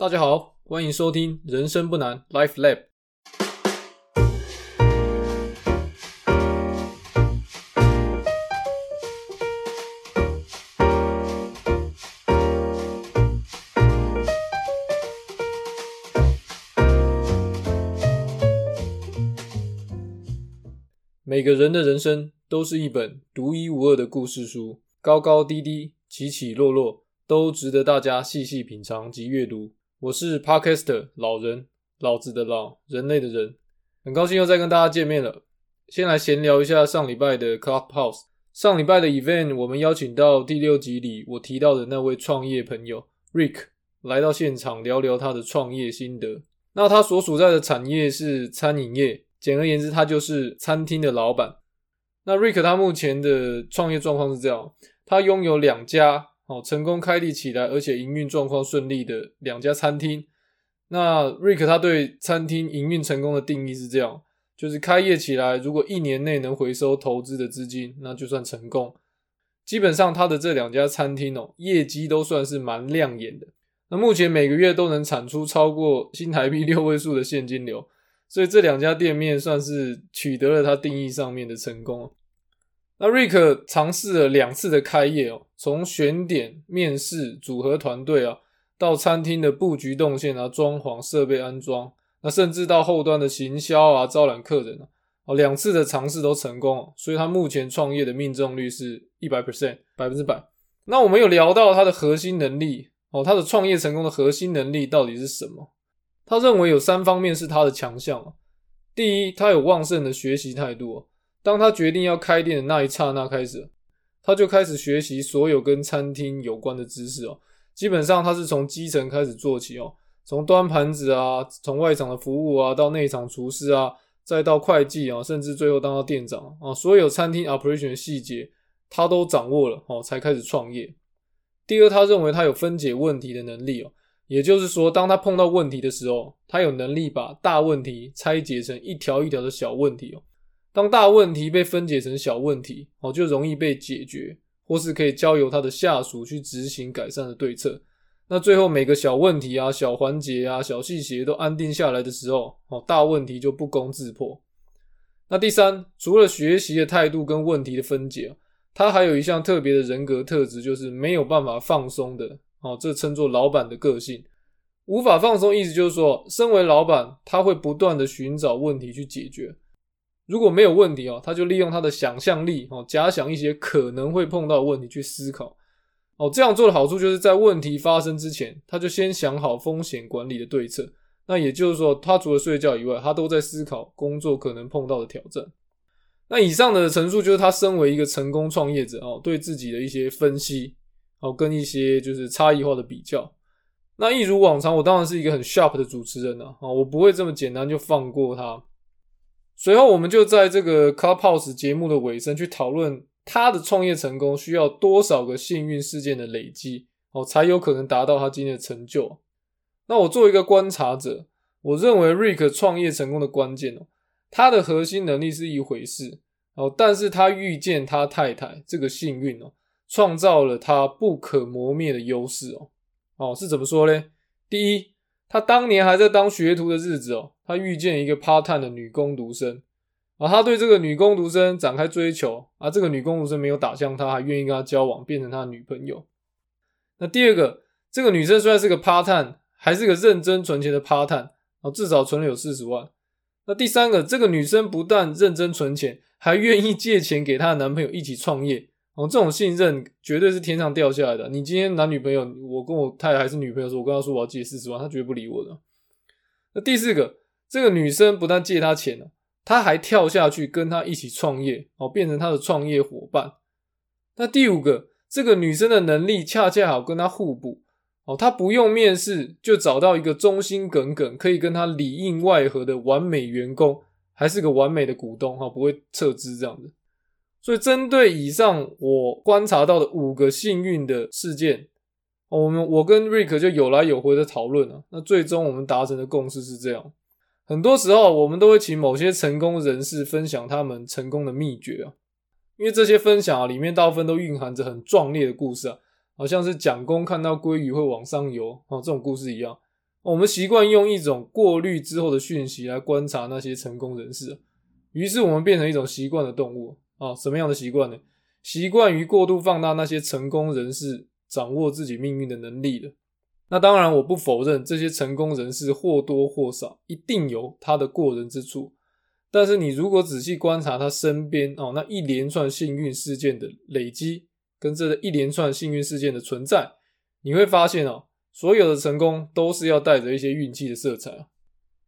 大家好，欢迎收听《人生不难 Life Lab》。每个人的人生都是一本独一无二的故事书，高高低低，起起落落，都值得大家细细品尝及阅读。我是 Podcaster 老人，老子的老，人类的人，很高兴又再跟大家见面了。先来闲聊一下上礼拜的 Clubhouse。上礼拜的 event，我们邀请到第六集里我提到的那位创业朋友 Rick 来到现场聊聊他的创业心得。那他所属在的产业是餐饮业。简而言之，他就是餐厅的老板。那 Rick 他目前的创业状况是这样：他拥有两家哦成功开立起来，而且营运状况顺利的两家餐厅。那 Rick 他对餐厅营运成功的定义是这样：就是开业起来，如果一年内能回收投资的资金，那就算成功。基本上他的这两家餐厅哦，业绩都算是蛮亮眼的。那目前每个月都能产出超过新台币六位数的现金流。所以这两家店面算是取得了他定义上面的成功。那瑞克尝试了两次的开业哦，从选点、面试、组合团队啊，到餐厅的布局动线啊、装潢、设备安装，那甚至到后端的行销啊、招揽客人啊，哦，两次的尝试都成功，所以他目前创业的命中率是一百 percent，百分之百。那我们有聊到他的核心能力哦，他的创业成功的核心能力到底是什么？他认为有三方面是他的强项第一，他有旺盛的学习态度当他决定要开店的那一刹那开始，他就开始学习所有跟餐厅有关的知识哦。基本上他是从基层开始做起哦，从端盘子啊，从外场的服务啊，到内场厨师啊，再到会计啊，甚至最后当到店长啊，所有餐厅 operation 的细节他都掌握了哦，才开始创业。第二，他认为他有分解问题的能力哦。也就是说，当他碰到问题的时候，他有能力把大问题拆解成一条一条的小问题哦。当大问题被分解成小问题哦，就容易被解决，或是可以交由他的下属去执行改善的对策。那最后每个小问题啊、小环节啊、小细节都安定下来的时候哦，大问题就不攻自破。那第三，除了学习的态度跟问题的分解，他还有一项特别的人格特质，就是没有办法放松的。哦，这称作老板的个性，无法放松，意思就是说，身为老板，他会不断的寻找问题去解决。如果没有问题哦，他就利用他的想象力哦，假想一些可能会碰到的问题去思考。哦，这样做的好处就是在问题发生之前，他就先想好风险管理的对策。那也就是说，他除了睡觉以外，他都在思考工作可能碰到的挑战。那以上的陈述就是他身为一个成功创业者哦，对自己的一些分析。哦，跟一些就是差异化的比较，那一如往常，我当然是一个很 sharp 的主持人呢。啊，我不会这么简单就放过他。随后，我们就在这个 Clubhouse 节目的尾声去讨论他的创业成功需要多少个幸运事件的累积，哦，才有可能达到他今天的成就。那我作为一个观察者，我认为 Rick 创业成功的关键哦，他的核心能力是一回事哦，但是他遇见他太太这个幸运哦。创造了他不可磨灭的优势哦哦是怎么说呢？第一，他当年还在当学徒的日子哦，他遇见一个 part time 的女工读生啊，他对这个女工读生展开追求啊，这个女工读生没有打向他，还愿意跟他交往，变成他的女朋友。那第二个，这个女生虽然是个 part time，还是个认真存钱的 part time 啊，至少存了有四十万。那第三个，这个女生不但认真存钱，还愿意借钱给她的男朋友一起创业。哦，这种信任绝对是天上掉下来的。你今天男女朋友，我跟我太太还是女朋友时，我跟她说我要借四十万，她绝对不理我的。那第四个，这个女生不但借他钱了，他还跳下去跟他一起创业，哦，变成他的创业伙伴。那第五个，这个女生的能力恰恰好跟他互补，哦，他不用面试就找到一个忠心耿耿、可以跟他里应外合的完美员工，还是个完美的股东，哈，不会撤资这样子。所以，针对以上我观察到的五个幸运的事件，我们我跟瑞克就有来有回的讨论了。那最终我们达成的共识是这样：很多时候，我们都会请某些成功人士分享他们成功的秘诀啊，因为这些分享啊，里面大部分都蕴含着很壮烈的故事啊，好像是蒋公看到鲑鱼会往上游啊这种故事一样。我们习惯用一种过滤之后的讯息来观察那些成功人士，于是我们变成一种习惯的动物啊。什么样的习惯呢？习惯于过度放大那些成功人士掌握自己命运的能力了。那当然，我不否认这些成功人士或多或少一定有他的过人之处。但是你如果仔细观察他身边哦那一连串幸运事件的累积，跟这一连串幸运事件的存在，你会发现哦，所有的成功都是要带着一些运气的色彩。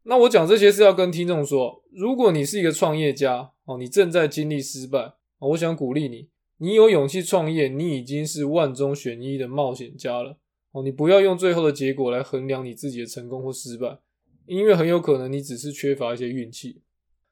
那我讲这些是要跟听众说，如果你是一个创业家哦，你正在经历失败，我想鼓励你，你有勇气创业，你已经是万中选一的冒险家了。哦，你不要用最后的结果来衡量你自己的成功或失败，因为很有可能你只是缺乏一些运气。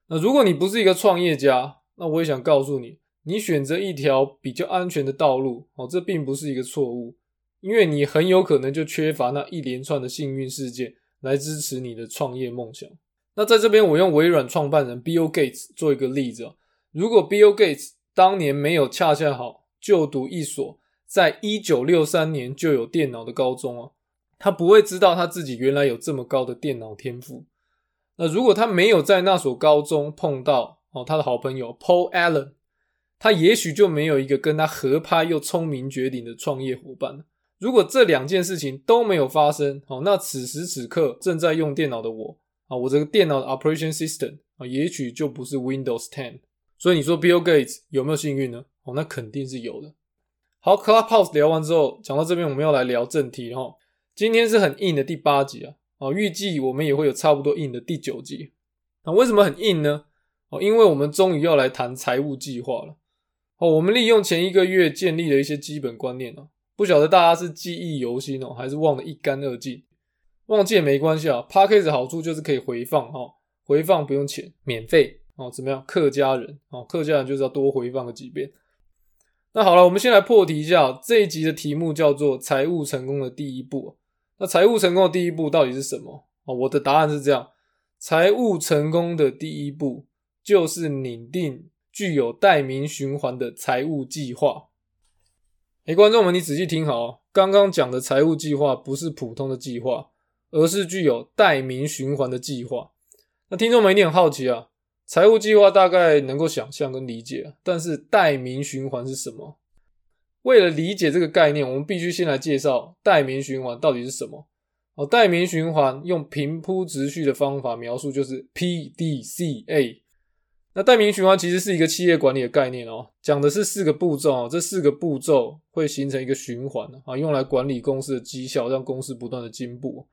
那如果你不是一个创业家，那我也想告诉你，你选择一条比较安全的道路，哦，这并不是一个错误，因为你很有可能就缺乏那一连串的幸运事件来支持你的创业梦想。那在这边，我用微软创办人 Bill Gates 做一个例子，如果 Bill Gates 当年没有恰恰好就读一所。在一九六三年就有电脑的高中哦，他不会知道他自己原来有这么高的电脑天赋。那如果他没有在那所高中碰到哦他的好朋友 Paul Allen，他也许就没有一个跟他合拍又聪明绝顶的创业伙伴。如果这两件事情都没有发生，哦，那此时此刻正在用电脑的我啊，我这个电脑的 operation system 啊，也许就不是 Windows Ten。所以你说 Bill Gates 有没有幸运呢？哦，那肯定是有的。好，Clubhouse 聊完之后，讲到这边，我们要来聊正题哈。今天是很硬的第八集啊，哦，预计我们也会有差不多硬的第九集。那为什么很硬呢？哦，因为我们终于要来谈财务计划了。哦，我们利用前一个月建立的一些基本观念哦，不晓得大家是记忆犹新哦，还是忘得一干二净？忘记也没关系啊，Podcast 好处就是可以回放哈，回放不用钱，免费哦。怎么样？客家人哦，客家人就是要多回放个几遍。那好了，我们先来破题一下。这一集的题目叫做“财务成功的第一步”。那财务成功的第一步到底是什么？啊，我的答案是这样：财务成功的第一步就是拟定具有代名循环的财务计划。哎，观众们，你仔细听好，刚刚讲的财务计划不是普通的计划，而是具有代名循环的计划。那听众们一定很好奇啊。财务计划大概能够想象跟理解，但是代名循环是什么？为了理解这个概念，我们必须先来介绍代名循环到底是什么。哦，代名循环用平铺直叙的方法描述，就是 PDCA。那代名循环其实是一个企业管理的概念哦，讲的是四个步骤哦，这四个步骤会形成一个循环啊，用来管理公司的绩效，让公司不断的进步。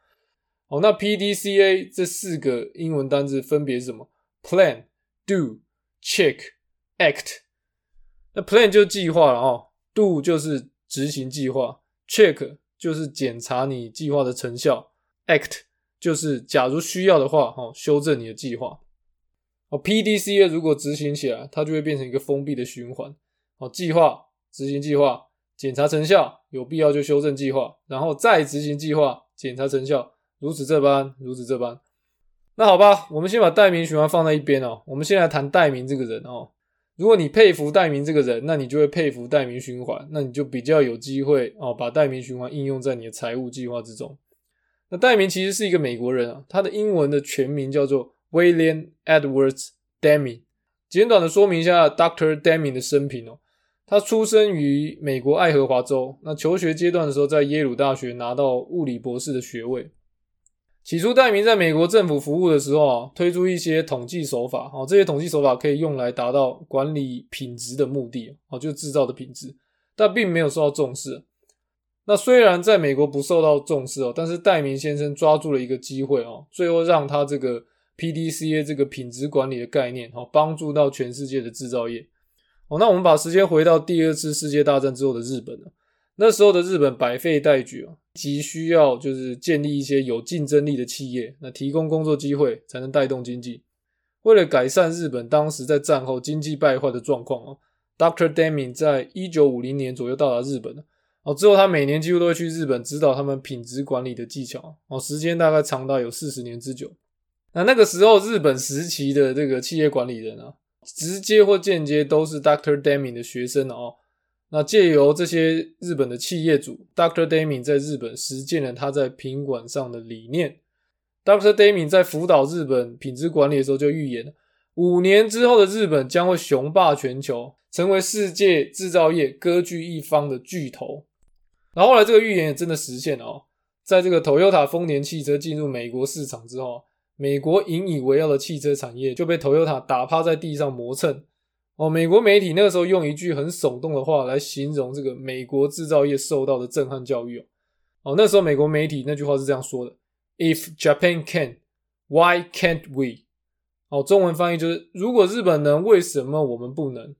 哦，那 PDCA 这四个英文单字分别是什么？Plan, do, check, act。那 plan 就是计划了哦，do 就是执行计划，check 就是检查你计划的成效，act 就是假如需要的话，哦，修正你的计划。哦，PDCA 如果执行起来，它就会变成一个封闭的循环。哦，计划、执行计划、检查成效，有必要就修正计划，然后再执行计划、检查成效，如此这般，如此这般。那好吧，我们先把戴明循环放在一边哦。我们先来谈戴明这个人哦。如果你佩服戴明这个人，那你就会佩服戴明循环，那你就比较有机会哦，把戴明循环应用在你的财务计划之中。那戴明其实是一个美国人啊，他的英文的全名叫做 William Edwards Deming。简短的说明一下 Dr. Deming 的生平哦。他出生于美国爱荷华州，那求学阶段的时候在耶鲁大学拿到物理博士的学位。起初，戴明在美国政府服务的时候啊，推出一些统计手法，哦，这些统计手法可以用来达到管理品质的目的，哦，就制造的品质，但并没有受到重视。那虽然在美国不受到重视哦，但是戴明先生抓住了一个机会哦，最后让他这个 PDCA 这个品质管理的概念，哦，帮助到全世界的制造业。哦，那我们把时间回到第二次世界大战之后的日本。那时候的日本百废待举，急需要就是建立一些有竞争力的企业，那提供工作机会才能带动经济。为了改善日本当时在战后经济败坏的状况啊，Dr. Deming 在一九五零年左右到达日本了。哦，之后他每年几乎都会去日本指导他们品质管理的技巧。哦，时间大概长达有四十年之久。那那个时候日本时期的这个企业管理人啊，直接或间接都是 Dr. Deming 的学生哦。那借由这些日本的企业主，Dr. Damien 在日本实践了他在品管上的理念。Dr. Damien 在辅导日本品质管理的时候就预言，五年之后的日本将会雄霸全球，成为世界制造业割据一方的巨头。然后后来这个预言也真的实现了哦，在这个 Toyota 丰田汽车进入美国市场之后，美国引以为傲的汽车产业就被 Toyota 打趴在地上磨蹭。哦，美国媒体那个时候用一句很耸动的话来形容这个美国制造业受到的震撼教育哦。哦，那时候美国媒体那句话是这样说的：“If Japan can, why can't we？” 哦，中文翻译就是：如果日本能，为什么我们不能？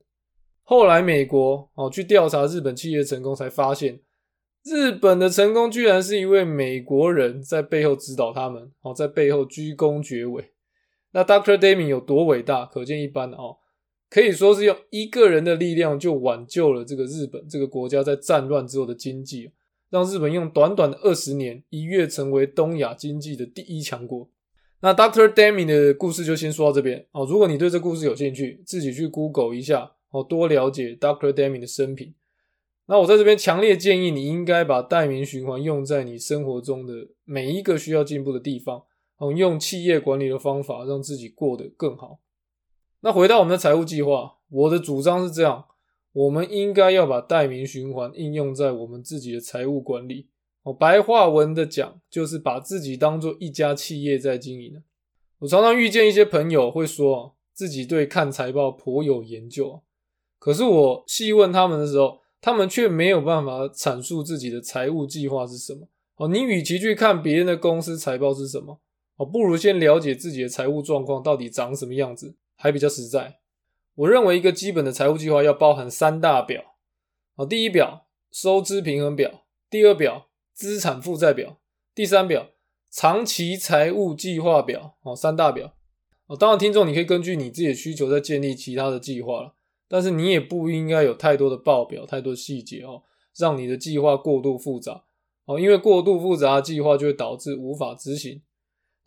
后来美国哦去调查日本企业成功，才发现日本的成功居然是一位美国人在背后指导他们，哦，在背后鞠躬绝尾。那 Dr. Deming 有多伟大，可见一斑哦。可以说是用一个人的力量就挽救了这个日本这个国家在战乱之后的经济，让日本用短短的二十年一跃成为东亚经济的第一强国。那 Doctor Demin 的故事就先说到这边哦。如果你对这故事有兴趣，自己去 Google 一下哦，多了解 Doctor Demin 的生平。那我在这边强烈建议你应该把代名循环用在你生活中的每一个需要进步的地方哦，用企业管理的方法让自己过得更好。那回到我们的财务计划，我的主张是这样：我们应该要把代名循环应用在我们自己的财务管理。哦，白话文的讲，就是把自己当做一家企业在经营我常常遇见一些朋友会说，自己对看财报颇有研究，可是我细问他们的时候，他们却没有办法阐述自己的财务计划是什么。哦，你与其去看别人的公司财报是什么，哦，不如先了解自己的财务状况到底长什么样子。还比较实在。我认为一个基本的财务计划要包含三大表，啊，第一表收支平衡表，第二表资产负债表，第三表长期财务计划表，哦，三大表。哦，当然，听众你可以根据你自己的需求再建立其他的计划了，但是你也不应该有太多的报表、太多细节哦，让你的计划过度复杂哦，因为过度复杂的计划就会导致无法执行。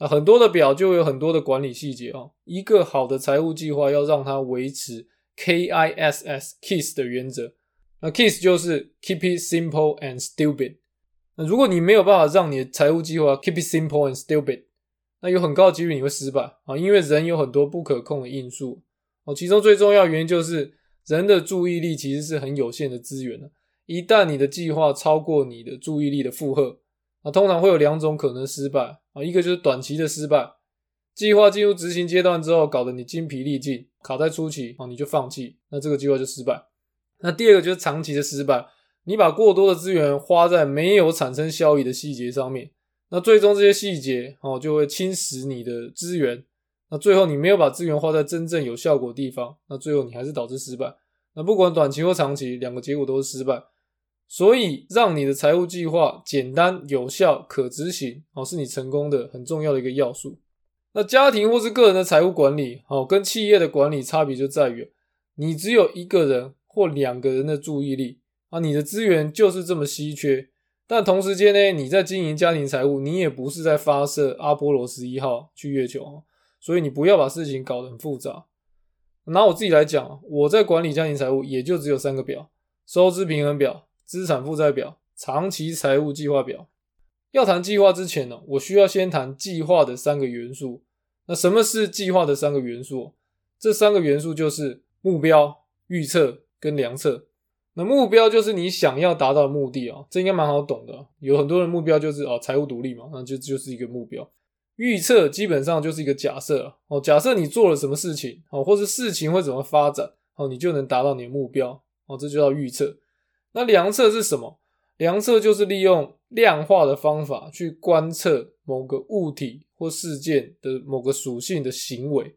啊很多的表就有很多的管理细节哦。一个好的财务计划要让它维持 KISS KISS 的原则。那 KISS 就是 Keep it simple and stupid。那如果你没有办法让你的财务计划 Keep it simple and stupid，那有很高的几率你会失败啊，因为人有很多不可控的因素哦。其中最重要原因就是人的注意力其实是很有限的资源的。一旦你的计划超过你的注意力的负荷，那通常会有两种可能失败。啊，一个就是短期的失败，计划进入执行阶段之后，搞得你精疲力尽，卡在初期啊，你就放弃，那这个计划就失败。那第二个就是长期的失败，你把过多的资源花在没有产生效益的细节上面，那最终这些细节哦就会侵蚀你的资源，那最后你没有把资源花在真正有效果的地方，那最后你还是导致失败。那不管短期或长期，两个结果都是失败。所以，让你的财务计划简单、有效、可执行，哦，是你成功的很重要的一个要素。那家庭或是个人的财务管理，哦，跟企业的管理差别就在于，你只有一个人或两个人的注意力啊，你的资源就是这么稀缺。但同时间呢，你在经营家庭财务，你也不是在发射阿波罗十一号去月球，所以你不要把事情搞得很复杂。拿我自己来讲，我在管理家庭财务，也就只有三个表：收支平衡表。资产负债表、长期财务计划表。要谈计划之前呢，我需要先谈计划的三个元素。那什么是计划的三个元素？这三个元素就是目标、预测跟量测。那目标就是你想要达到的目的啊，这应该蛮好懂的。有很多人目标就是哦财务独立嘛，那就就是一个目标。预测基本上就是一个假设哦，假设你做了什么事情哦，或者事情会怎么发展哦，你就能达到你的目标哦，这就叫预测。那量测是什么？量测就是利用量化的方法去观测某个物体或事件的某个属性的行为。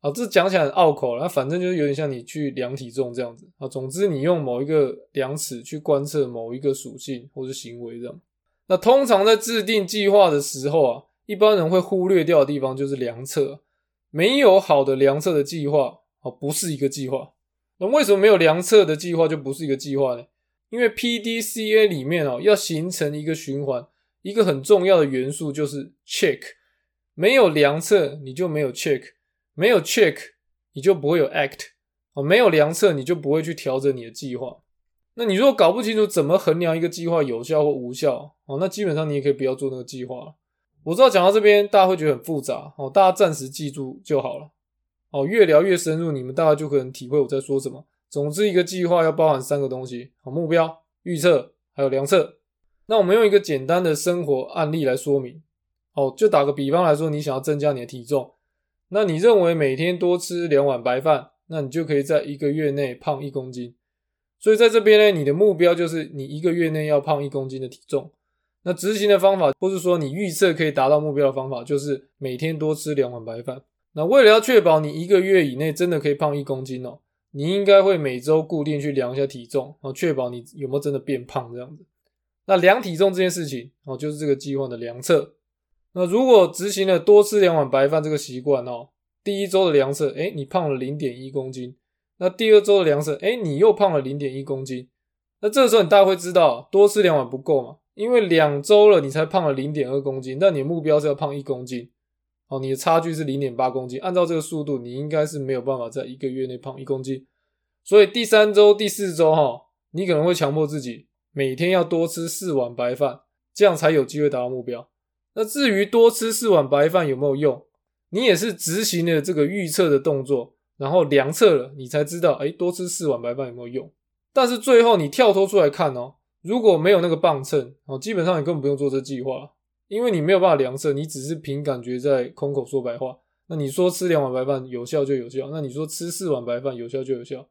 啊，这讲起来很拗口了，反正就是有点像你去量体重这样子啊。总之，你用某一个量尺去观测某一个属性或是行为这样。那通常在制定计划的时候啊，一般人会忽略掉的地方就是量测。没有好的量测的计划啊，不是一个计划。那为什么没有量测的计划就不是一个计划呢？因为 P D C A 里面哦，要形成一个循环，一个很重要的元素就是 check。没有量测，你就没有 check；没有 check，你就不会有 act。哦，没有量测，你就不会去调整你的计划。那你如果搞不清楚怎么衡量一个计划有效或无效哦，那基本上你也可以不要做那个计划了。我知道讲到这边大家会觉得很复杂哦，大家暂时记住就好了哦。越聊越深入，你们大概就可能体会我在说什么。总之，一个计划要包含三个东西：好目标、预测还有量测。那我们用一个简单的生活案例来说明。哦，就打个比方来说，你想要增加你的体重，那你认为每天多吃两碗白饭，那你就可以在一个月内胖一公斤。所以在这边呢，你的目标就是你一个月内要胖一公斤的体重。那执行的方法，或是说你预测可以达到目标的方法，就是每天多吃两碗白饭。那为了要确保你一个月以内真的可以胖一公斤哦，你应该会每周固定去量一下体重，然后确保你有没有真的变胖这样子。那量体重这件事情哦，就是这个计划的量测。那如果执行了多吃两碗白饭这个习惯哦，第一周的量测，哎，你胖了零点一公斤。那第二周的量测，哎，你又胖了零点一公斤。那这个时候你大概会知道，多吃两碗不够嘛？因为两周了，你才胖了零点二公斤，但你目标是要胖一公斤，哦，你的差距是零点八公斤。按照这个速度，你应该是没有办法在一个月内胖一公斤。所以第三周、第四周，哈，你可能会强迫自己每天要多吃四碗白饭，这样才有机会达到目标。那至于多吃四碗白饭有没有用，你也是执行了这个预测的动作，然后量测了，你才知道，哎，多吃四碗白饭有没有用。但是最后你跳脱出来看哦。如果没有那个磅秤哦，基本上你根本不用做这计划，因为你没有办法量测，你只是凭感觉在空口说白话。那你说吃两碗白饭有效就有效，那你说吃四碗白饭有效就有效。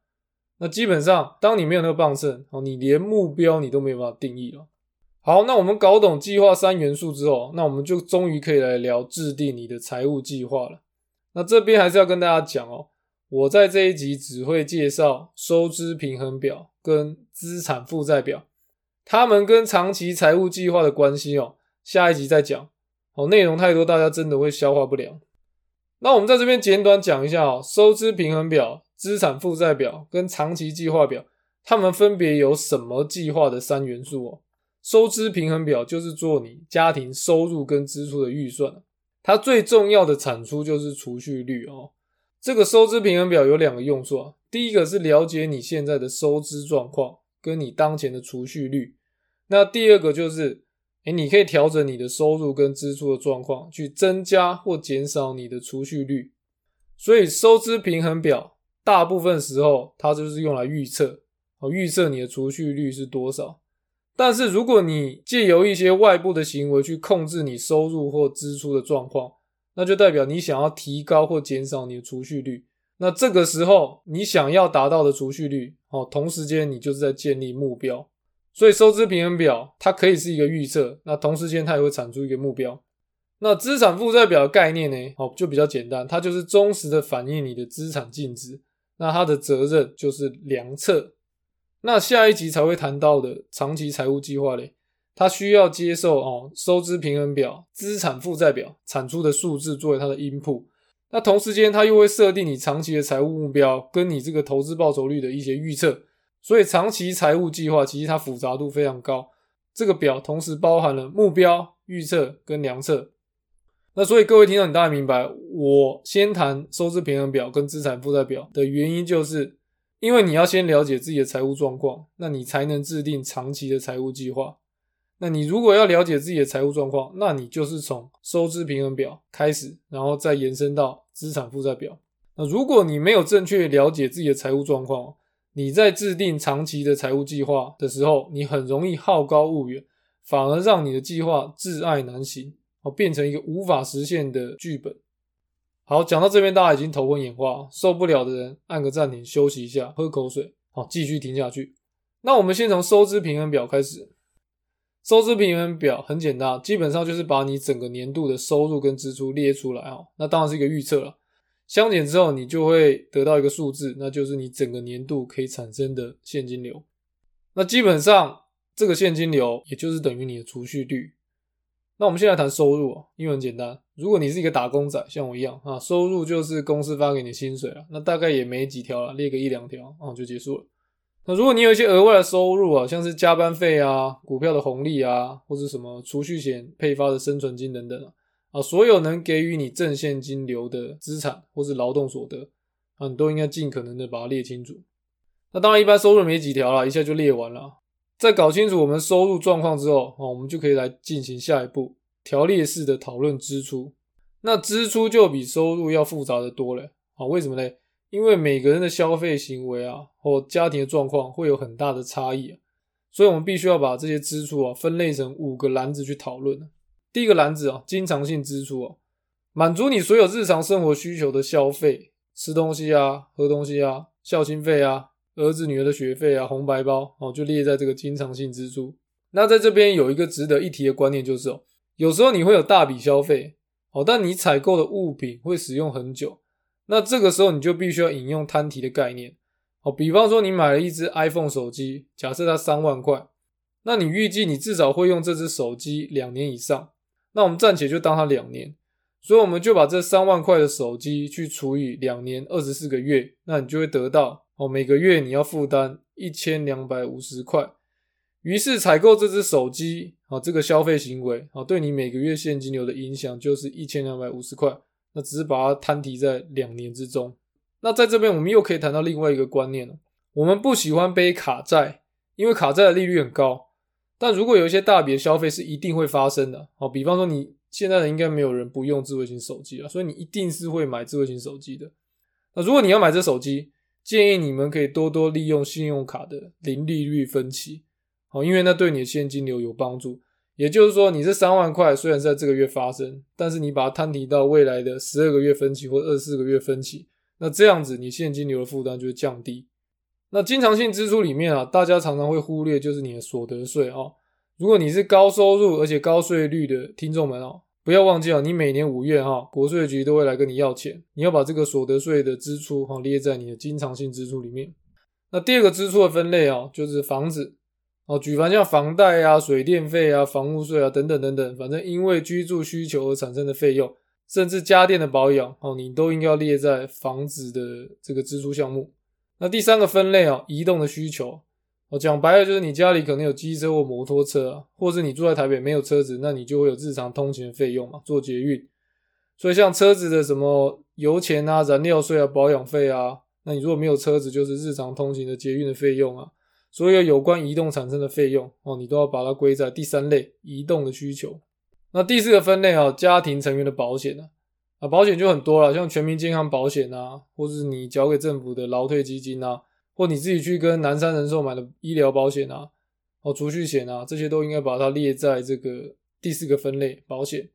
那基本上，当你没有那个磅秤哦，你连目标你都没有办法定义了。好，那我们搞懂计划三元素之后，那我们就终于可以来聊制定你的财务计划了。那这边还是要跟大家讲哦，我在这一集只会介绍收支平衡表跟资产负债表。他们跟长期财务计划的关系哦，下一集再讲。哦，内容太多，大家真的会消化不良。那我们在这边简短讲一下哦，收支平衡表、资产负债表跟长期计划表，它们分别有什么计划的三元素哦？收支平衡表就是做你家庭收入跟支出的预算，它最重要的产出就是储蓄率哦。这个收支平衡表有两个用处啊，第一个是了解你现在的收支状况。跟你当前的储蓄率，那第二个就是，哎，你可以调整你的收入跟支出的状况，去增加或减少你的储蓄率。所以收支平衡表大部分时候它就是用来预测，哦，预测你的储蓄率是多少。但是如果你借由一些外部的行为去控制你收入或支出的状况，那就代表你想要提高或减少你的储蓄率。那这个时候你想要达到的储蓄率。哦，同时间你就是在建立目标，所以收支平衡表它可以是一个预测，那同时间它也会产出一个目标。那资产负债表的概念呢？哦，就比较简单，它就是忠实的反映你的资产净值。那它的责任就是量测。那下一集才会谈到的长期财务计划嘞，它需要接受哦收支平衡表、资产负债表产出的数字作为它的因数。那同时间，它又会设定你长期的财务目标，跟你这个投资报酬率的一些预测。所以，长期财务计划其实它复杂度非常高。这个表同时包含了目标、预测跟量测。那所以各位听到，你大概明白，我先谈收支平衡表跟资产负债表的原因，就是因为你要先了解自己的财务状况，那你才能制定长期的财务计划。那你如果要了解自己的财务状况，那你就是从收支平衡表开始，然后再延伸到资产负债表。那如果你没有正确了解自己的财务状况，你在制定长期的财务计划的时候，你很容易好高骛远，反而让你的计划挚爱难行，哦，变成一个无法实现的剧本。好，讲到这边，大家已经头昏眼花，受不了的人按个暂停，休息一下，喝口水，好，继续听下去。那我们先从收支平衡表开始。收支平衡表很简单，基本上就是把你整个年度的收入跟支出列出来哦。那当然是一个预测了，相减之后你就会得到一个数字，那就是你整个年度可以产生的现金流。那基本上这个现金流也就是等于你的储蓄率。那我们现在谈收入啊，因为很简单，如果你是一个打工仔，像我一样啊，收入就是公司发给你的薪水了，那大概也没几条了，列个一两条啊就结束了。那如果你有一些额外的收入啊，像是加班费啊、股票的红利啊，或者什么储蓄险配发的生存金等等啊，啊，所有能给予你正现金流的资产或是劳动所得啊，你都应该尽可能的把它列清楚。那当然，一般收入没几条了，一下就列完了。在搞清楚我们收入状况之后，啊，我们就可以来进行下一步条列式的讨论支出。那支出就比收入要复杂的多了。啊，为什么呢？因为每个人的消费行为啊，或家庭的状况会有很大的差异啊，所以我们必须要把这些支出啊分类成五个篮子去讨论。第一个篮子啊，经常性支出哦，满足你所有日常生活需求的消费，吃东西啊，喝东西啊，孝心费啊。儿子女儿的学费啊，红白包哦，就列在这个经常性支出。那在这边有一个值得一提的观念，就是哦，有时候你会有大笔消费哦，但你采购的物品会使用很久，那这个时候你就必须要引用摊提的概念哦。比方说，你买了一只 iPhone 手机，假设它三万块，那你预计你至少会用这只手机两年以上，那我们暂且就当它两年，所以我们就把这三万块的手机去除以两年二十四个月，那你就会得到。哦，每个月你要负担一千两百五十块，于是采购这只手机，啊，这个消费行为，啊，对你每个月现金流的影响就是一千两百五十块，那只是把它摊提在两年之中。那在这边我们又可以谈到另外一个观念了，我们不喜欢背卡债，因为卡债的利率很高。但如果有一些大笔的消费是一定会发生的，哦，比方说你现在的应该没有人不用智慧型手机了，所以你一定是会买智慧型手机的。那如果你要买这手机，建议你们可以多多利用信用卡的零利率分期，好，因为那对你的现金流有帮助。也就是说，你这三万块虽然是在这个月发生，但是你把它摊提到未来的十二个月分期或二十四个月分期，那这样子你现金流的负担就会降低。那经常性支出里面啊，大家常常会忽略就是你的所得税啊。如果你是高收入而且高税率的听众们哦。不要忘记啊，你每年五月哈，国税局都会来跟你要钱，你要把这个所得税的支出哈列在你的经常性支出里面。那第二个支出的分类啊，就是房子哦，举凡像房贷啊、水电费啊、房屋税啊等等等等，反正因为居住需求而产生的费用，甚至家电的保养哦，你都应该要列在房子的这个支出项目。那第三个分类哦，移动的需求。我讲白了，就是你家里可能有机车或摩托车啊，或是你住在台北没有车子，那你就会有日常通勤的费用嘛，做捷运。所以像车子的什么油钱啊、燃料税啊、保养费啊，那你如果没有车子，就是日常通勤的捷运的费用啊。所有有关移动产生的费用哦，你都要把它归在第三类移动的需求。那第四个分类啊，家庭成员的保险啊，啊，保险就很多了，像全民健康保险啊，或是你交给政府的劳退基金啊。或你自己去跟南山人寿买的医疗保险啊，哦，储蓄险啊，这些都应该把它列在这个第四个分类保险。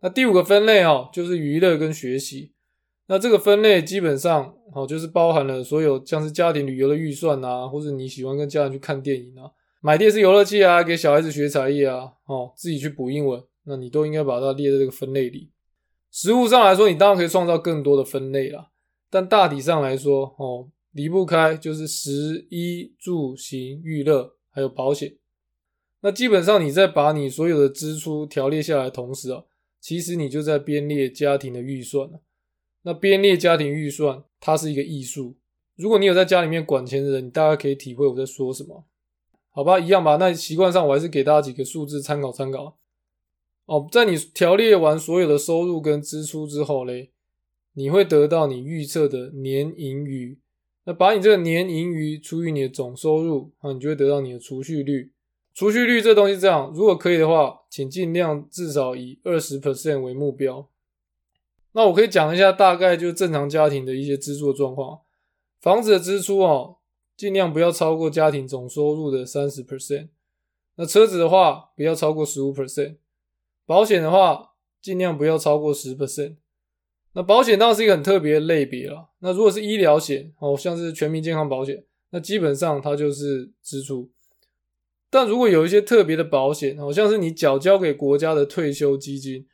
那第五个分类哦，就是娱乐跟学习。那这个分类基本上哦，就是包含了所有像是家庭旅游的预算啊，或者你喜欢跟家人去看电影啊，买电视游乐器啊，给小孩子学才艺啊，哦，自己去补英文，那你都应该把它列在这个分类里。实物上来说，你当然可以创造更多的分类啦，但大体上来说，哦。离不开就是食衣住行娱乐，还有保险。那基本上你在把你所有的支出条列下来的同时啊，其实你就在编列家庭的预算了。那编列家庭预算，它是一个艺术。如果你有在家里面管钱的人，你大概可以体会我在说什么，好吧？一样吧。那习惯上我还是给大家几个数字参考参考。哦，在你条列完所有的收入跟支出之后嘞，你会得到你预测的年盈余。那把你这个年盈余除以你的总收入啊，你就会得到你的储蓄率。储蓄率这东西这样，如果可以的话，请尽量至少以二十 percent 为目标。那我可以讲一下大概就正常家庭的一些支出状况。房子的支出哦，尽量不要超过家庭总收入的三十 percent。那车子的话，不要超过十五 percent。保险的话，尽量不要超过十 percent。那保险当然是一个很特别的类别了。那如果是医疗险，哦，像是全民健康保险，那基本上它就是支出。但如果有一些特别的保险，好像是你缴交给国家的退休基金，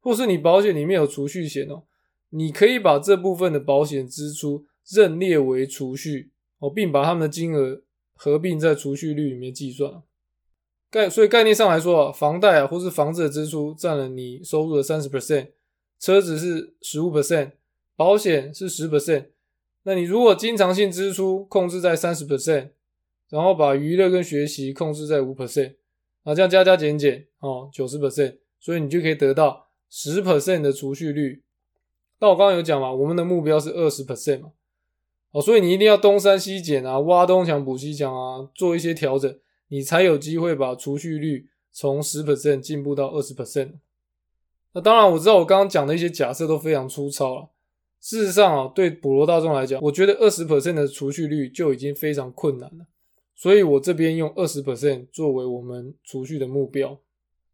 或是你保险里面有储蓄险哦，你可以把这部分的保险支出认列为储蓄哦，并把他们的金额合并在储蓄率里面计算。概所以概念上来说啊，房贷啊或是房子的支出占了你收入的三十 percent。车子是十五 percent，保险是十 percent，那你如果经常性支出控制在三十 percent，然后把娱乐跟学习控制在五 percent，啊，这样加加减减哦，九十 percent，所以你就可以得到十 percent 的储蓄率。那我刚刚有讲嘛，我们的目标是二十 percent 嘛，哦，所以你一定要东删西减啊，挖东墙补西墙啊，做一些调整，你才有机会把储蓄率从十 percent 进步到二十 percent。那当然，我知道我刚刚讲的一些假设都非常粗糙了。事实上啊，对普罗大众来讲，我觉得二十 percent 的储蓄率就已经非常困难了。所以我这边用二十 percent 作为我们储蓄的目标。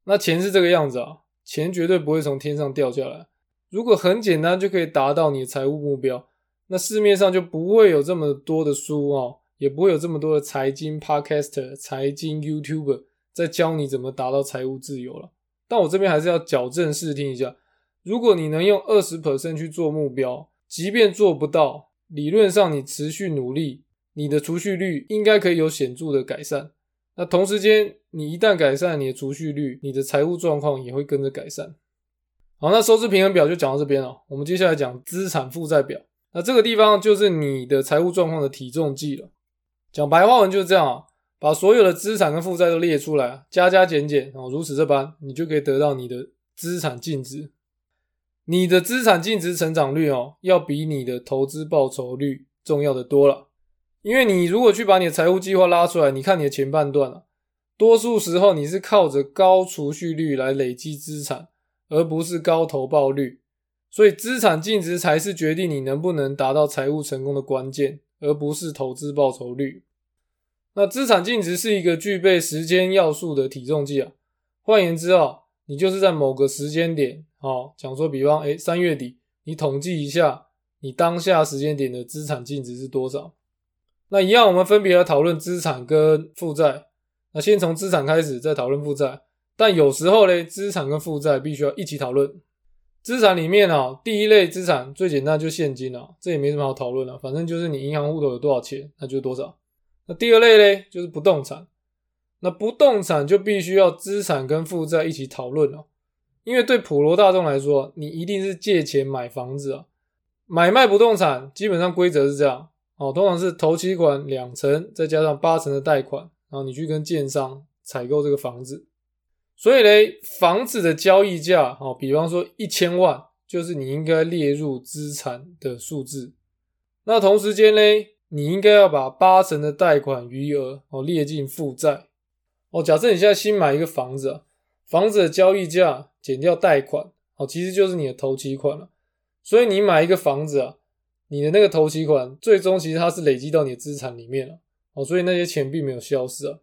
那钱是这个样子啊，钱绝对不会从天上掉下来。如果很简单就可以达到你的财务目标，那市面上就不会有这么多的书啊，也不会有这么多的财经 podcaster、财经 YouTuber 在教你怎么达到财务自由了。但我这边还是要矫正视听一下，如果你能用二十 percent 去做目标，即便做不到，理论上你持续努力，你的储蓄率应该可以有显著的改善。那同时间，你一旦改善你的储蓄率，你的财务状况也会跟着改善。好，那收支平衡表就讲到这边了。我们接下来讲资产负债表。那这个地方就是你的财务状况的体重计了。讲白话文就是这样啊。把所有的资产跟负债都列出来，加加减减，哦，如此这般，你就可以得到你的资产净值。你的资产净值成长率哦，要比你的投资报酬率重要的多了。因为你如果去把你的财务计划拉出来，你看你的前半段啊，多数时候你是靠着高储蓄率来累积资产，而不是高投报率。所以资产净值才是决定你能不能达到财务成功的关键，而不是投资报酬率。那资产净值是一个具备时间要素的体重计啊。换言之啊，你就是在某个时间点，哦，讲说比方，哎，三月底，你统计一下你当下时间点的资产净值是多少。那一样，我们分别来讨论资产跟负债。那先从资产开始，再讨论负债。但有时候嘞，资产跟负债必须要一起讨论。资产里面啊，第一类资产最简单就现金了，这也没什么好讨论了，反正就是你银行户头有多少钱，那就多少。那第二类嘞，就是不动产。那不动产就必须要资产跟负债一起讨论了，因为对普罗大众来说，你一定是借钱买房子啊。买卖不动产基本上规则是这样，哦，通常是头期款两成，再加上八成的贷款，然后你去跟建商采购这个房子。所以嘞，房子的交易价，哦，比方说一千万，就是你应该列入资产的数字。那同时间嘞。你应该要把八成的贷款余额哦列进负债哦。假设你现在新买一个房子啊，房子的交易价减掉贷款哦，其实就是你的头期款了。所以你买一个房子啊，你的那个头期款最终其实它是累积到你的资产里面了哦，所以那些钱并没有消失啊。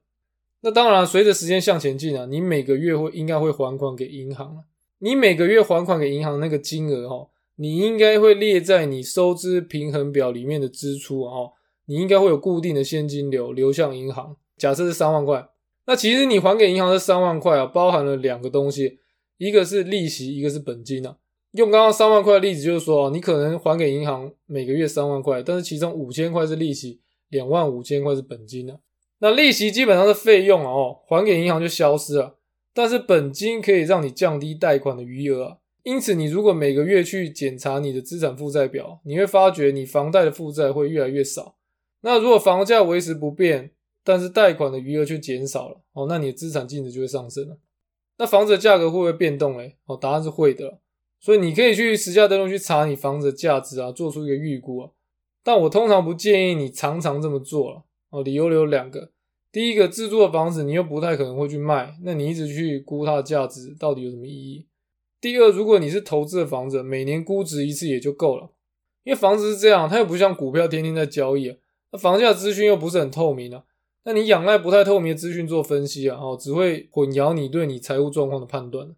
那当然，随着时间向前进啊，你每个月会应该会还款给银行。你每个月还款给银行那个金额哈，你应该会列在你收支平衡表里面的支出啊。你应该会有固定的现金流流向银行，假设是三万块，那其实你还给银行的三万块啊，包含了两个东西，一个是利息，一个是本金啊。用刚刚三万块的例子，就是说你可能还给银行每个月三万块，但是其中五千块是利息，两万五千块是本金啊。那利息基本上是费用哦，还给银行就消失了，但是本金可以让你降低贷款的余额啊。因此，你如果每个月去检查你的资产负债表，你会发觉你房贷的负债会越来越少。那如果房价维持不变，但是贷款的余额却减少了哦，那你的资产净值就会上升了。那房子的价格会不会变动嘞？哦，答案是会的。所以你可以去实价登录去查你房子的价值啊，做出一个预估啊。但我通常不建议你常常这么做了哦，理由有两个。第一个，自住的房子你又不太可能会去卖，那你一直去估它的价值到底有什么意义？第二，如果你是投资的房子，每年估值一次也就够了，因为房子是这样，它又不像股票天天在交易啊。那房价资讯又不是很透明啊，那你仰赖不太透明的资讯做分析啊，哦，只会混淆你对你财务状况的判断。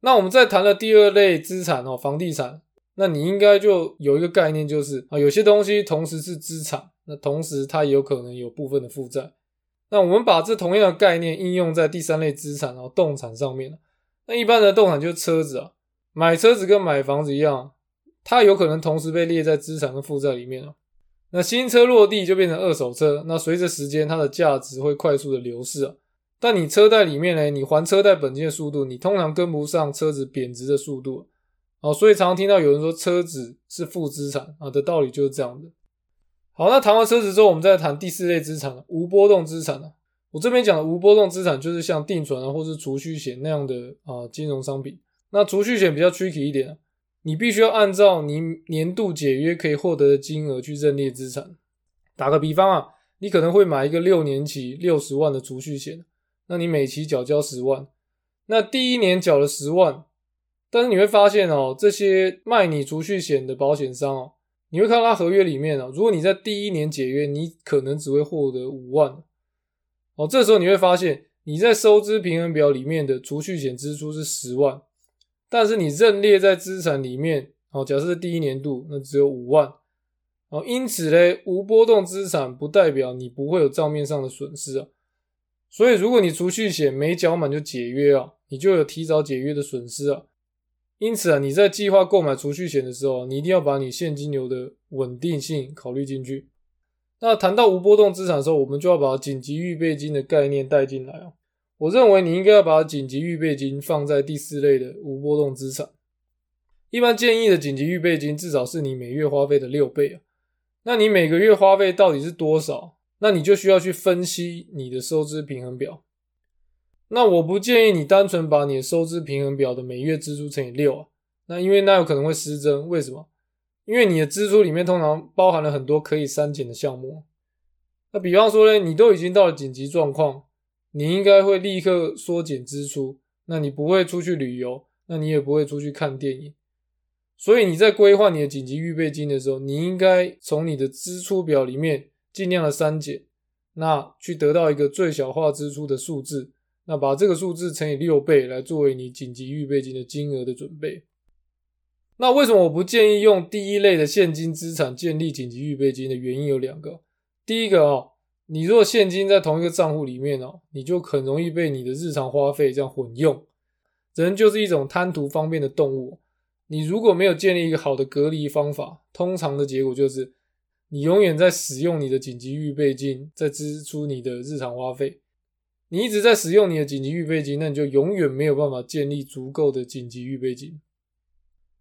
那我们再谈了第二类资产哦，房地产，那你应该就有一个概念，就是啊，有些东西同时是资产，那同时它有可能有部分的负债。那我们把这同样的概念应用在第三类资产哦，动产上面那一般的动产就是车子啊，买车子跟买房子一样，它有可能同时被列在资产跟负债里面了。那新车落地就变成二手车，那随着时间，它的价值会快速的流逝啊。但你车贷里面呢，你还车贷本金的速度，你通常跟不上车子贬值的速度哦。所以常常听到有人说车子是负资产啊的道理就是这样的。好，那谈完车子之后，我们再谈第四类资产无波动资产我这边讲的无波动资产，就是像定存啊，或是储蓄险那样的啊金融商品。那储蓄险比较 tricky 一点你必须要按照你年度解约可以获得的金额去认列资产。打个比方啊，你可能会买一个六年期六十万的储蓄险，那你每期缴交十万，那第一年缴了十万，但是你会发现哦，这些卖你储蓄险的保险商哦，你会看到他合约里面啊，如果你在第一年解约，你可能只会获得五万，哦，这时候你会发现你在收支平衡表里面的储蓄险支出是十万。但是你认列在资产里面，哦，假设第一年度，那只有五万，哦，因此嘞，无波动资产不代表你不会有账面上的损失啊。所以，如果你储蓄险没缴满就解约啊，你就有提早解约的损失啊。因此啊，你在计划购买储蓄险的时候，你一定要把你现金流的稳定性考虑进去。那谈到无波动资产的时候，我们就要把紧急预备金的概念带进来啊。我认为你应该要把紧急预备金放在第四类的无波动资产。一般建议的紧急预备金至少是你每月花费的六倍啊。那你每个月花费到底是多少？那你就需要去分析你的收支平衡表。那我不建议你单纯把你的收支平衡表的每月支出乘以六啊。那因为那有可能会失真。为什么？因为你的支出里面通常包含了很多可以删减的项目。那比方说呢，你都已经到了紧急状况。你应该会立刻缩减支出，那你不会出去旅游，那你也不会出去看电影，所以你在规划你的紧急预备金的时候，你应该从你的支出表里面尽量的删减，那去得到一个最小化支出的数字，那把这个数字乘以六倍来作为你紧急预备金的金额的准备。那为什么我不建议用第一类的现金资产建立紧急预备金的原因有两个，第一个哦。你如果现金在同一个账户里面哦，你就很容易被你的日常花费这样混用。人就是一种贪图方便的动物。你如果没有建立一个好的隔离方法，通常的结果就是你永远在使用你的紧急预备金，在支出你的日常花费。你一直在使用你的紧急预备金，那你就永远没有办法建立足够的紧急预备金。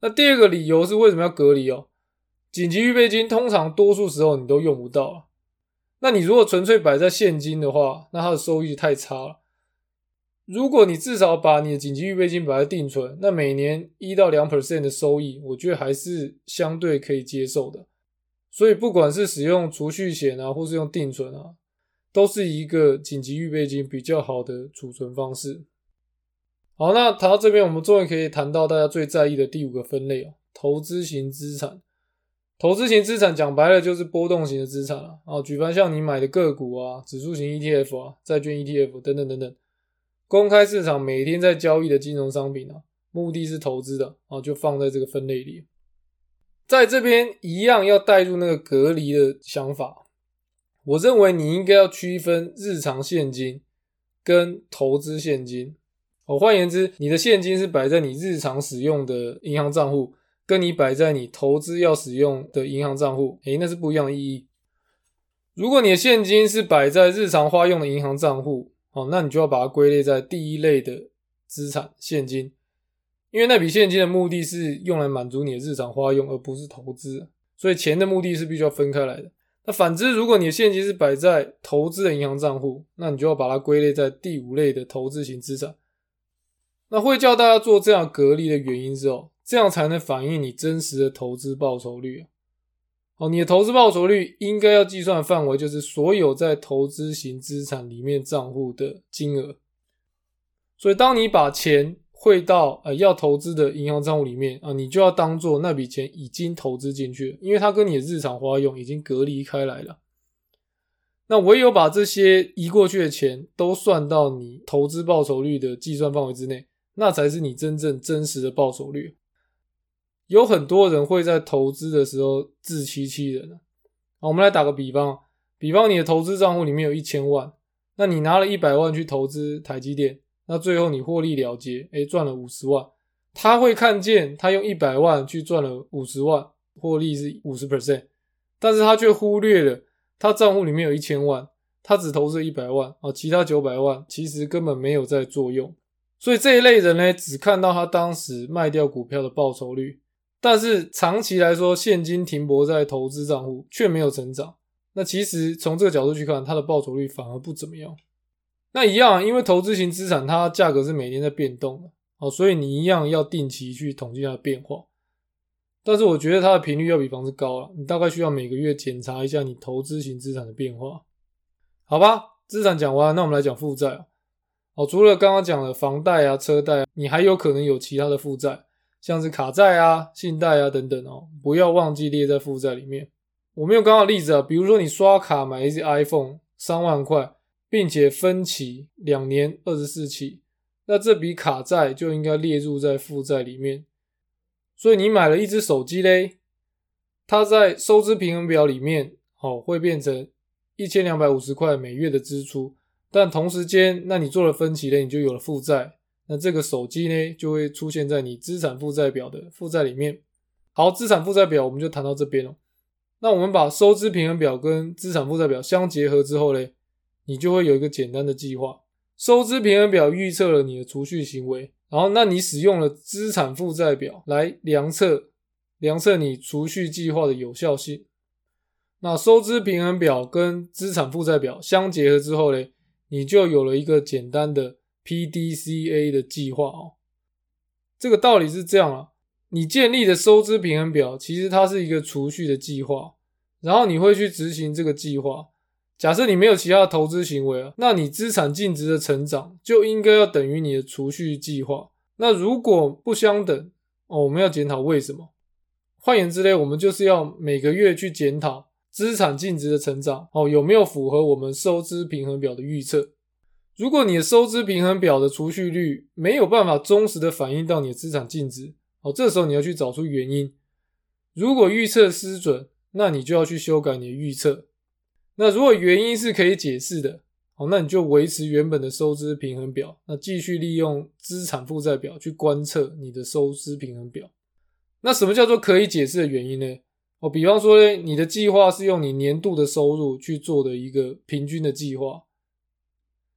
那第二个理由是为什么要隔离哦？紧急预备金通常多数时候你都用不到了那你如果纯粹摆在现金的话，那它的收益太差了。如果你至少把你的紧急预备金摆在定存，那每年一到两 percent 的收益，我觉得还是相对可以接受的。所以不管是使用储蓄险啊，或是用定存啊，都是一个紧急预备金比较好的储存方式。好，那谈到这边，我们终于可以谈到大家最在意的第五个分类哦，投资型资产。投资型资产讲白了就是波动型的资产了啊，举凡像你买的个股啊、指数型 ETF 啊、债券 ETF 等等等等，公开市场每天在交易的金融商品啊，目的是投资的啊，就放在这个分类里。在这边一样要带入那个隔离的想法，我认为你应该要区分日常现金跟投资现金。哦，换言之，你的现金是摆在你日常使用的银行账户。跟你摆在你投资要使用的银行账户，诶，那是不一样的意义。如果你的现金是摆在日常花用的银行账户，哦，那你就要把它归类在第一类的资产现金，因为那笔现金的目的是用来满足你的日常花用，而不是投资，所以钱的目的是必须要分开来的。那反之，如果你的现金是摆在投资的银行账户，那你就要把它归类在第五类的投资型资产。那会叫大家做这样隔离的原因是哦。这样才能反映你真实的投资报酬率。哦，你的投资报酬率应该要计算范围就是所有在投资型资产里面账户的金额。所以，当你把钱汇到呃要投资的银行账户里面啊，你就要当做那笔钱已经投资进去了，因为它跟你的日常花用已经隔离开来了。那唯有把这些移过去的钱都算到你投资报酬率的计算范围之内，那才是你真正真实的报酬率。有很多人会在投资的时候自欺欺人啊！我们来打个比方，比方你的投资账户里面有一千万，那你拿了一百万去投资台积电，那最后你获利了结，诶，赚了五十万。他会看见他用一百万去赚了五十万，获利是五十 percent，但是他却忽略了他账户里面有一千万，他只投资一百万啊，其他九百万其实根本没有在作用。所以这一类人呢，只看到他当时卖掉股票的报酬率。但是长期来说，现金停泊在投资账户却没有成长。那其实从这个角度去看，他的报酬率反而不怎么样。那一样，因为投资型资产它价格是每天在变动的，哦，所以你一样要定期去统计它的变化。但是我觉得它的频率要比房子高了，你大概需要每个月检查一下你投资型资产的变化。好吧，资产讲完，那我们来讲负债。哦，除了刚刚讲的房贷啊、车贷，你还有可能有其他的负债，像是卡债啊、信贷啊等等哦，不要忘记列在负债里面。我们用刚刚的例子啊，比如说你刷卡买一只 iPhone 三万块，并且分期两年二十四期，那这笔卡债就应该列入在负债里面。所以你买了一只手机嘞，它在收支平衡表里面哦会变成一千两百五十块每月的支出。但同时间，那你做了分期嘞，你就有了负债。那这个手机呢，就会出现在你资产负债表的负债里面。好，资产负债表我们就谈到这边了。那我们把收支平衡表跟资产负债表相结合之后呢，你就会有一个简单的计划。收支平衡表预测了你的储蓄行为，然后那你使用了资产负债表来量测量测你储蓄计划的有效性。那收支平衡表跟资产负债表相结合之后呢？你就有了一个简单的 PDCA 的计划哦。这个道理是这样啊，你建立的收支平衡表其实它是一个储蓄的计划，然后你会去执行这个计划。假设你没有其他投资行为啊，那你资产净值的成长就应该要等于你的储蓄计划。那如果不相等哦，我们要检讨为什么。换言之呢，我们就是要每个月去检讨。资产净值的成长哦，有没有符合我们收支平衡表的预测？如果你的收支平衡表的储蓄率没有办法忠实的反映到你的资产净值哦，这时候你要去找出原因。如果预测失准，那你就要去修改你的预测。那如果原因是可以解释的哦，那你就维持原本的收支平衡表，那继续利用资产负债表去观测你的收支平衡表。那什么叫做可以解释的原因呢？哦，比方说呢，你的计划是用你年度的收入去做的一个平均的计划，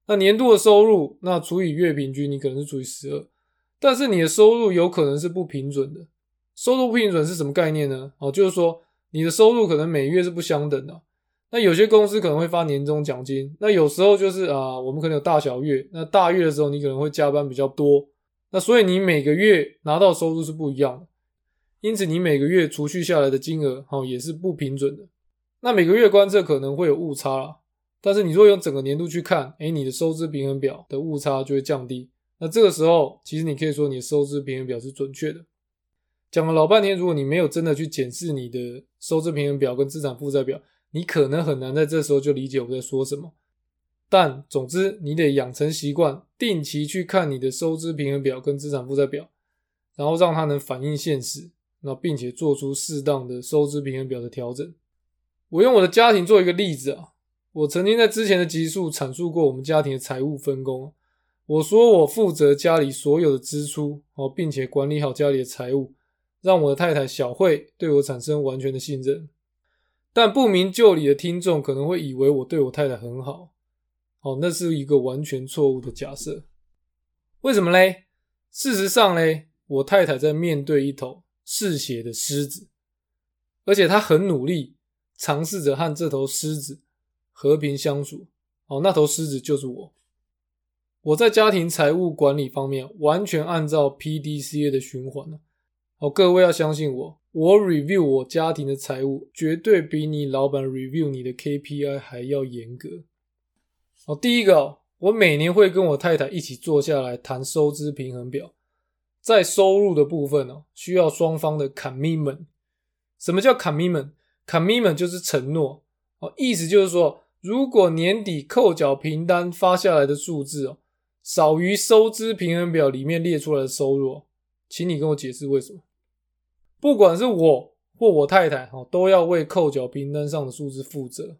那年度的收入那除以月平均，你可能是除以十二，但是你的收入有可能是不平准的。收入不平准是什么概念呢？哦，就是说你的收入可能每月是不相等的。那有些公司可能会发年终奖金，那有时候就是啊，我们可能有大小月，那大月的时候你可能会加班比较多，那所以你每个月拿到收入是不一样的。因此，你每个月储蓄下来的金额，哈，也是不平准的。那每个月观测可能会有误差啦，但是你如果用整个年度去看，哎，你的收支平衡表的误差就会降低。那这个时候，其实你可以说你的收支平衡表是准确的。讲了老半天，如果你没有真的去检视你的收支平衡表跟资产负债表，你可能很难在这时候就理解我在说什么。但总之，你得养成习惯，定期去看你的收支平衡表跟资产负债表，然后让它能反映现实。那并且做出适当的收支平衡表的调整。我用我的家庭做一个例子啊，我曾经在之前的集数阐述过我们家庭的财务分工。我说我负责家里所有的支出哦，并且管理好家里的财务，让我的太太小慧对我产生完全的信任。但不明就里的听众可能会以为我对我太太很好，哦，那是一个完全错误的假设。为什么嘞？事实上嘞，我太太在面对一头。嗜血的狮子，而且他很努力，尝试着和这头狮子和平相处。哦，那头狮子就是我。我在家庭财务管理方面完全按照 PDCA 的循环呢。哦，各位要相信我，我 review 我家庭的财务绝对比你老板 review 你的 KPI 还要严格。哦，第一个，我每年会跟我太太一起坐下来谈收支平衡表。在收入的部分呢，需要双方的 commitment。什么叫 commitment？commitment 就是承诺哦，意思就是说，如果年底扣缴凭单发下来的数字哦，少于收支平衡表里面列出来的收入，请你跟我解释为什么。不管是我或我太太哦，都要为扣缴凭单上的数字负责。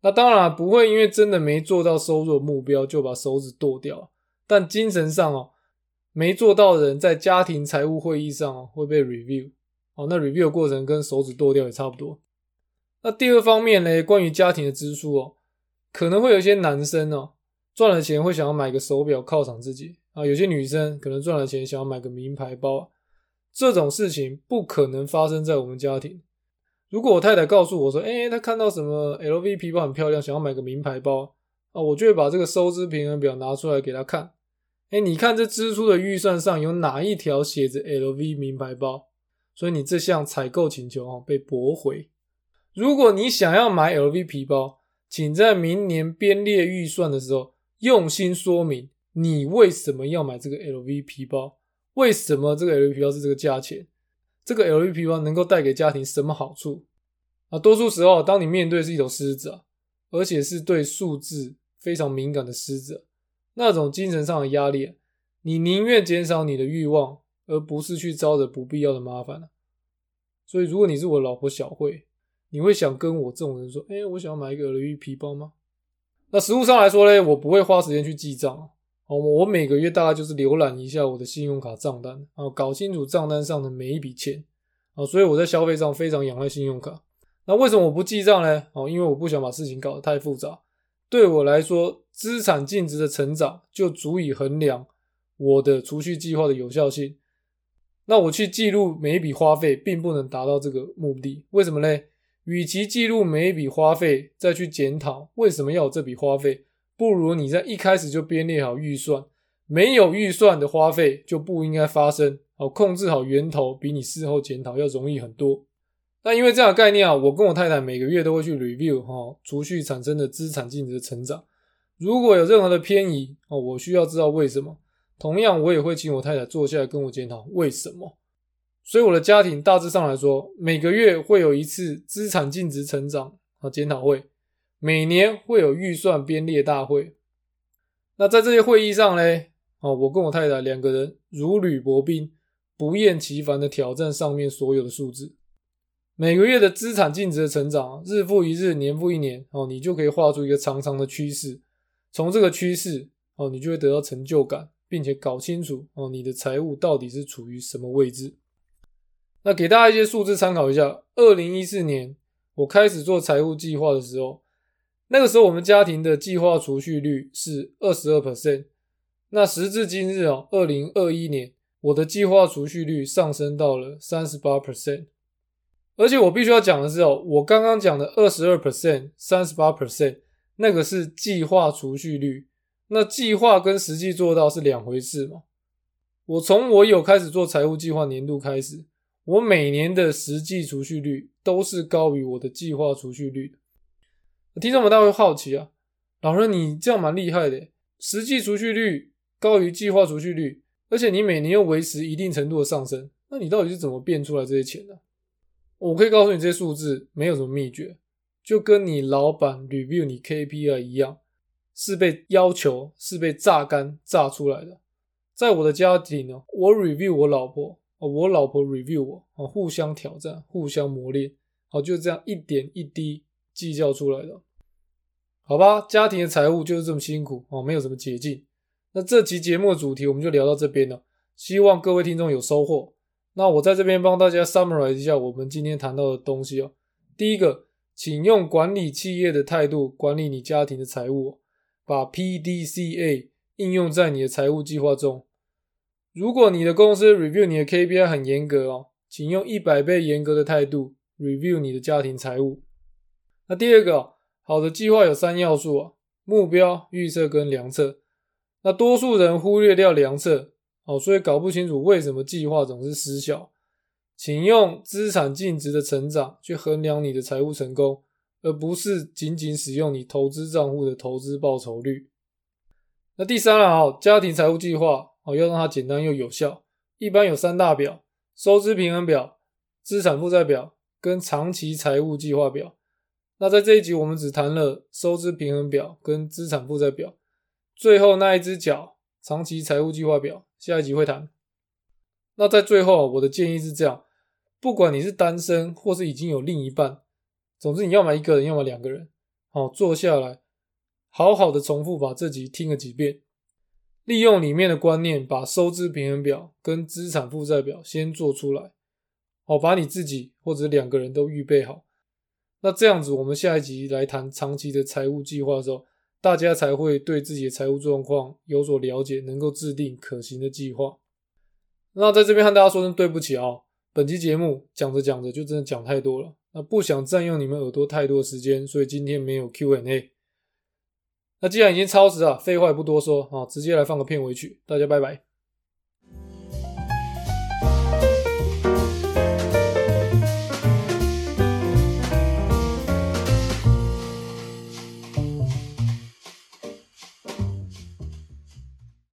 那当然不会因为真的没做到收入目标就把手指剁掉，但精神上哦。没做到的人在家庭财务会议上哦会被 review 哦，那 review 过程跟手指剁掉也差不多。那第二方面呢，关于家庭的支出哦，可能会有一些男生哦赚了钱会想要买个手表犒赏自己啊，有些女生可能赚了钱想要买个名牌包，这种事情不可能发生在我们家庭。如果我太太告诉我说，哎，她看到什么 LV 皮包很漂亮，想要买个名牌包啊，我就会把这个收支平衡表拿出来给她看。哎，你看这支出的预算上有哪一条写着 LV 名牌包？所以你这项采购请求哦被驳回。如果你想要买 LV 皮包，请在明年编列预算的时候用心说明你为什么要买这个 LV 皮包，为什么这个 LV 皮包是这个价钱，这个 LV 皮包能够带给家庭什么好处啊？多数时候，当你面对是一头狮子啊，而且是对数字非常敏感的狮子，那种精神上的压力，你宁愿减少你的欲望，而不是去招惹不必要的麻烦所以，如果你是我老婆小慧。你会想跟我这种人说：“哎，我想要买一个 LV 皮包吗？”那实物上来说呢，我不会花时间去记账哦，我每个月大概就是浏览一下我的信用卡账单啊，搞清楚账单上的每一笔钱啊，所以我在消费上非常仰赖信用卡。那为什么我不记账呢？哦，因为我不想把事情搞得太复杂。对我来说，资产净值的成长就足以衡量我的储蓄计划的有效性。那我去记录每一笔花费，并不能达到这个目的。为什么呢？与其记录每一笔花费，再去检讨为什么要有这笔花费，不如你在一开始就编列好预算。没有预算的花费就不应该发生。好，控制好源头，比你事后检讨要容易很多。那因为这样的概念啊，我跟我太太每个月都会去 review 哈储蓄产生的资产净值的成长。如果有任何的偏移哦，我需要知道为什么。同样，我也会请我太太坐下来跟我检讨为什么。所以我的家庭大致上来说，每个月会有一次资产净值成长和检讨会，每年会有预算编列大会。那在这些会议上呢，哦，我跟我太太两个人如履薄冰，不厌其烦的挑战上面所有的数字。每个月的资产净值的成长，日复一日，年复一年，哦，你就可以画出一个长长的趋势。从这个趋势，哦，你就会得到成就感，并且搞清楚，哦，你的财务到底是处于什么位置。那给大家一些数字参考一下。二零一四年我开始做财务计划的时候，那个时候我们家庭的计划储蓄率是二十二 percent。那时至今日哦，二零二一年我的计划储蓄率上升到了三十八 percent。而且我必须要讲的是哦，我刚刚讲的二十二 percent、三十八 percent，那个是计划储蓄率。那计划跟实际做到是两回事嘛？我从我有开始做财务计划年度开始。我每年的实际储蓄率都是高于我的计划储蓄率的。听众们大家会好奇啊，老人你这样蛮厉害的，实际储蓄率高于计划储蓄率，而且你每年又维持一定程度的上升，那你到底是怎么变出来这些钱的？我可以告诉你，这些数字没有什么秘诀，就跟你老板 review 你 KPI 一样，是被要求，是被榨干榨出来的。在我的家庭呢，我 review 我老婆。我老婆 review 我，互相挑战，互相磨练，好，就这样一点一滴计较出来的，好吧？家庭的财务就是这么辛苦，哦，没有什么捷径。那这期节目的主题我们就聊到这边了，希望各位听众有收获。那我在这边帮大家 summarize 一下我们今天谈到的东西哦。第一个，请用管理企业的态度管理你家庭的财务，把 PDCA 应用在你的财务计划中。如果你的公司 review 你的 KPI 很严格哦，请用一百倍严格的态度 review 你的家庭财务。那第二个，好的计划有三要素啊：目标、预测跟量测。那多数人忽略掉量测，哦，所以搞不清楚为什么计划总是失效。请用资产净值的成长去衡量你的财务成功，而不是仅仅使用你投资账户的投资报酬率。那第三啊，家庭财务计划。哦，要让它简单又有效，一般有三大表：收支平衡表、资产负债表跟长期财务计划表。那在这一集，我们只谈了收支平衡表跟资产负债表，最后那一只脚长期财务计划表，下一集会谈。那在最后，我的建议是这样：不管你是单身或是已经有另一半，总之你要么一个人，要么两个人，好坐下来，好好的重复把这集听了几遍。利用里面的观念，把收支平衡表跟资产负债表先做出来，好，把你自己或者两个人都预备好。那这样子，我们下一集来谈长期的财务计划的时候，大家才会对自己的财务状况有所了解，能够制定可行的计划。那在这边和大家说声对不起啊，本期节目讲着讲着就真的讲太多了，那不想占用你们耳朵太多时间，所以今天没有 Q&A。那既然已经超时了，废话也不多说啊，直接来放个片尾曲，大家拜拜。